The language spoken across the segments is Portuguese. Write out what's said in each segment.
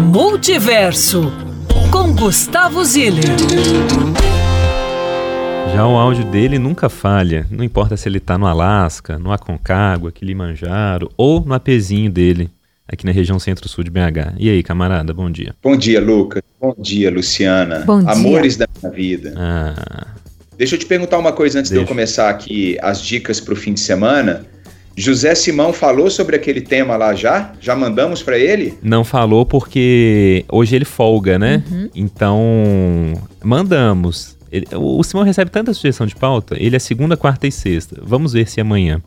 Multiverso com Gustavo Ziller. Já o áudio dele nunca falha, não importa se ele está no Alasca, no Aconcagua, Kilimanjaro ou no apezinho dele, aqui na região centro-sul de BH. E aí, camarada, bom dia. Bom dia, Lucas. Bom dia, Luciana. Bom dia. Amores da minha vida. Ah, Deixa eu te perguntar uma coisa antes de eu Deixa. começar aqui as dicas para o fim de semana. José Simão falou sobre aquele tema lá já? Já mandamos para ele? não falou porque hoje ele folga, né? Então, mandamos. Ele- o Simão recebe tanta sugestão de pauta, ele é segunda, quarta e sexta. Vamos ver se amanhã.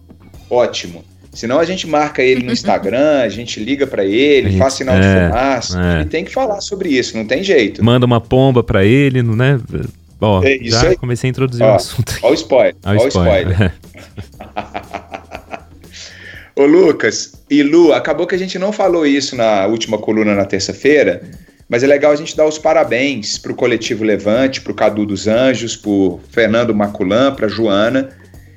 Ótimo. Senão a gente marca ele no Instagram, a gente liga para ele, gente- faz sinal é, de fumaça. é. Ele tem que falar sobre isso, não tem jeito. Manda uma pomba pra ele, né? Ó, É já aí. comecei a introduzir Ó, o assunto. Olha o spoiler. Olha Olha o spoiler. Ô Lucas e Lu, acabou que a gente não falou isso na última coluna na terça-feira, mas é legal a gente dar os parabéns para o coletivo Levante, para o Cadu dos Anjos, por Fernando Maculan, para Joana,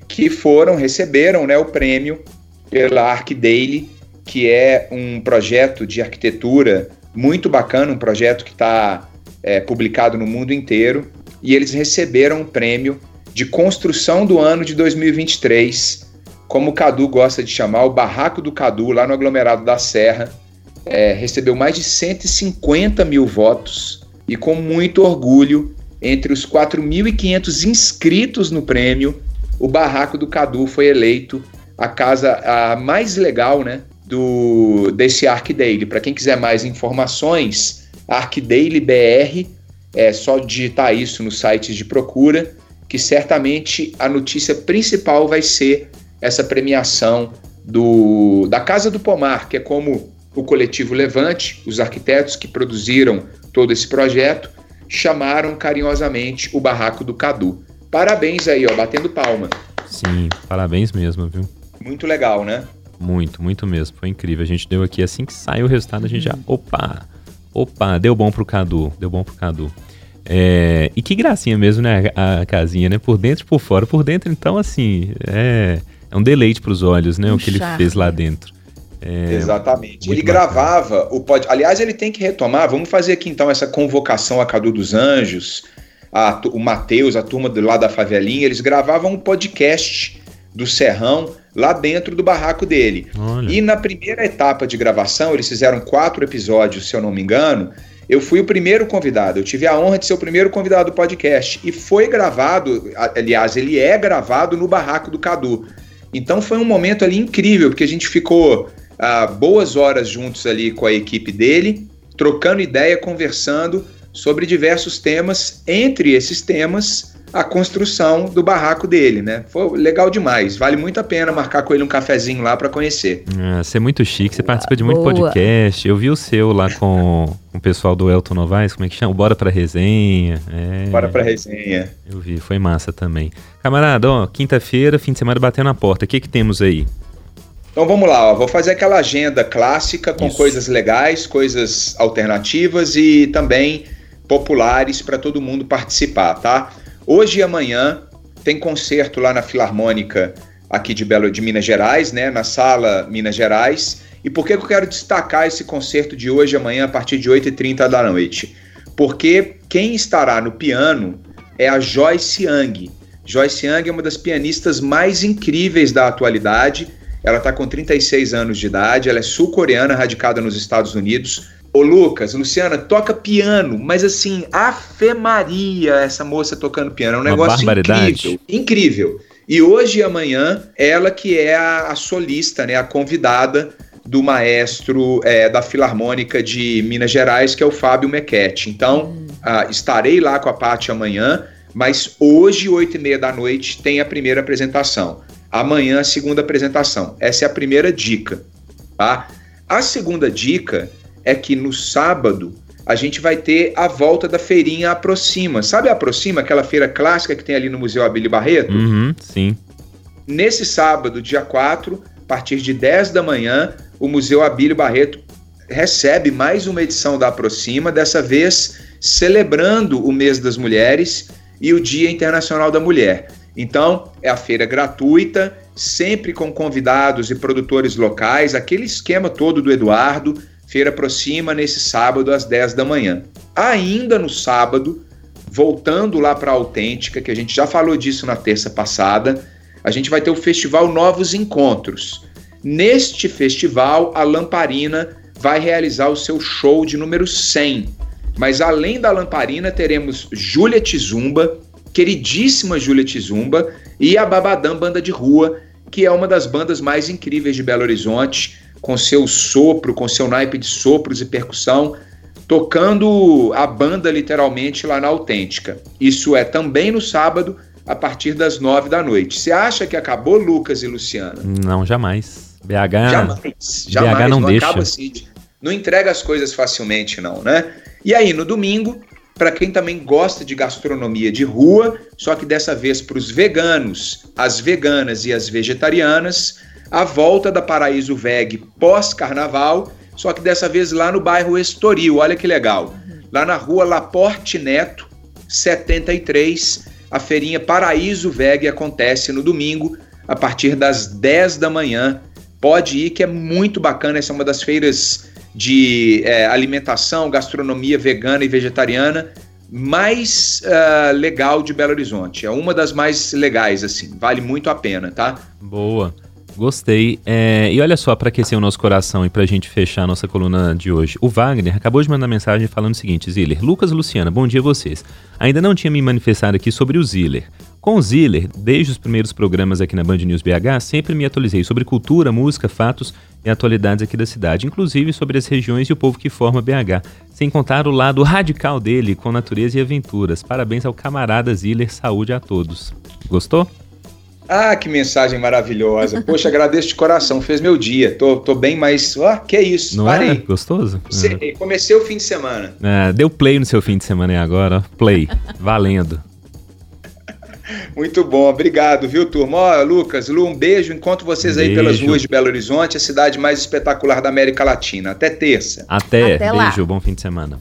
que foram, receberam né, o prêmio pela Arc Daily, que é um projeto de arquitetura muito bacana, um projeto que está publicado no mundo inteiro, e eles receberam o prêmio de construção do ano de 2023, como o Cadu gosta de chamar, o Barraco do Cadu, lá no aglomerado da Serra. É, recebeu mais de 150 mil votos e, com muito orgulho, entre os 4.500 inscritos no prêmio, o Barraco do Cadu foi eleito a casa a mais legal né, do, desse Arc Daily. Para quem quiser mais informações, Arc Daily BR, é só digitar isso no site de procura, que certamente a notícia principal vai ser essa premiação do, da Casa do Pomar, que é como o coletivo Levante, os arquitetos que produziram todo esse projeto, chamaram carinhosamente o Barraco do Cadu. Parabéns aí, ó, batendo palma. Sim, parabéns mesmo, viu? Muito legal, né? Muito, muito mesmo. Foi incrível. A gente deu aqui, assim que saiu o resultado, a gente já. Opa! Opa, deu bom pro Cadu. Deu bom pro Cadu. É, e que gracinha mesmo, né? A, a casinha, né? Por dentro e por fora. Por dentro, então, assim, é, é um deleite pros olhos, né? Um o que ele charme. fez lá dentro. É, Exatamente. Ele bacana. gravava o pod... Aliás, ele tem que retomar. Vamos fazer aqui então essa convocação a Cadu dos Anjos, a o Matheus, a turma do lá da favelinha. Eles gravavam um podcast do Serrão lá dentro do barraco dele. Olha. E na primeira etapa de gravação, eles fizeram quatro episódios, se eu não me engano. Eu fui o primeiro convidado. Eu tive a honra de ser o primeiro convidado do podcast. E foi gravado, aliás, ele é gravado no barraco do Cadu. Então foi um momento ali incrível, porque a gente ficou ah, boas horas juntos ali com a equipe dele, trocando ideia, conversando sobre diversos temas. Entre esses temas, a construção do barraco dele, né? Foi legal demais. Vale muito a pena marcar com ele um cafezinho lá para conhecer. Ah, você é muito chique, você participa de muito Boa. podcast. Eu vi o seu lá com, o pessoal do Elton Novaes, como é que chama? Bora pra Resenha. É, Bora pra resenha. Eu vi, foi massa também. Camarada, ó, quinta-feira, fim de semana batendo na porta. O que que temos aí? Então vamos lá, ó. vou fazer aquela agenda clássica com Isso. coisas legais, coisas alternativas e também populares para todo mundo participar, tá? Hoje e amanhã tem concerto lá na Filarmônica aqui de Belo de Minas Gerais, né, na Sala Minas Gerais. E por que eu quero destacar esse concerto de hoje e amanhã a partir de 8h30 da noite? Porque quem estará no piano é a Joyce Young. Joyce Young é uma das pianistas mais incríveis da atualidade. Ela está com 36 anos de idade, ela é sul-coreana, radicada nos Estados Unidos. Ô Lucas, Luciana, toca piano, mas assim, Afe Maria, essa moça tocando piano, é um Uma negócio incrível. Incrível. E hoje e amanhã, ela que é a, a solista, né, a convidada do maestro é, da Filarmônica de Minas Gerais, que é o Fábio Mequete. Então, ah, estarei lá com a Paty amanhã, mas hoje, oito e meia da noite, tem a primeira apresentação. Amanhã, a segunda apresentação. Essa é a primeira dica, tá? A segunda dica é que no sábado a gente vai ter a volta da feirinha Aproxima. Sabe a Aproxima, aquela feira clássica que tem ali no Museu Abílio Barreto? Uhum, sim. Nesse sábado, dia 4, a partir de 10 da manhã, o Museu Abílio Barreto recebe mais uma edição da Aproxima, dessa vez celebrando o mês das mulheres e o Dia Internacional da Mulher. Então, é a feira gratuita, sempre com convidados e produtores locais, aquele esquema todo do Eduardo, Feira Aproxima nesse sábado às 10 da manhã. Ainda no sábado, voltando lá para a Autêntica, que a gente já falou disso na terça passada, a gente vai ter o festival Novos Encontros. Neste festival, a Lamparina vai realizar o seu show de número 100. Mas além da Lamparina, teremos Júlia Tizumba, queridíssima Júlia Tizumba, e a Babadam Banda de Rua, que é uma das bandas mais incríveis de Belo Horizonte, com seu sopro, com seu naipe de sopros e percussão, tocando a banda literalmente lá na Autêntica. Isso é também no sábado, a partir das nove da noite. Você acha que acabou, Lucas e Luciana? Não, jamais. BH. Jamais. jamais BH não, não deixa. Acaba assim, não entrega as coisas facilmente, não, né? E aí, no domingo, para quem também gosta de gastronomia de rua, só que dessa vez para os veganos, as veganas e as vegetarianas, a volta da Paraíso Veg pós-carnaval, só que dessa vez lá no bairro Estoril, olha que legal. Lá na rua Laporte Neto, 73, a feirinha Paraíso Veg acontece no domingo, a partir das 10 da manhã. Pode ir, que é muito bacana. Essa é uma das feiras de é, alimentação, gastronomia vegana e vegetariana mais uh, legal de Belo Horizonte. É uma das mais legais, assim. Vale muito a pena, tá? Boa. Gostei. É, e olha só, para aquecer o nosso coração e para a gente fechar a nossa coluna de hoje. O Wagner acabou de mandar mensagem falando o seguinte: Ziller, Lucas Luciana, bom dia a vocês. Ainda não tinha me manifestado aqui sobre o Ziller. Com o Ziller, desde os primeiros programas aqui na Band News BH, sempre me atualizei sobre cultura, música, fatos e atualidades aqui da cidade, inclusive sobre as regiões e o povo que forma BH, sem contar o lado radical dele com natureza e aventuras. Parabéns ao camarada Ziller, saúde a todos. Gostou? Ah, que mensagem maravilhosa. Poxa, agradeço de coração, fez meu dia. Tô, tô bem, mas. Ó, que isso. Não Parei. é? Gostoso? é. Comecei o fim de semana. É, deu play no seu fim de semana aí agora, ó. Play. Valendo. Muito bom, obrigado, viu, turma? Ó, Lucas, Lu, um beijo. Encontro vocês beijo. aí pelas ruas de Belo Horizonte, a cidade mais espetacular da América Latina. Até terça. Até, Até beijo, lá. bom fim de semana.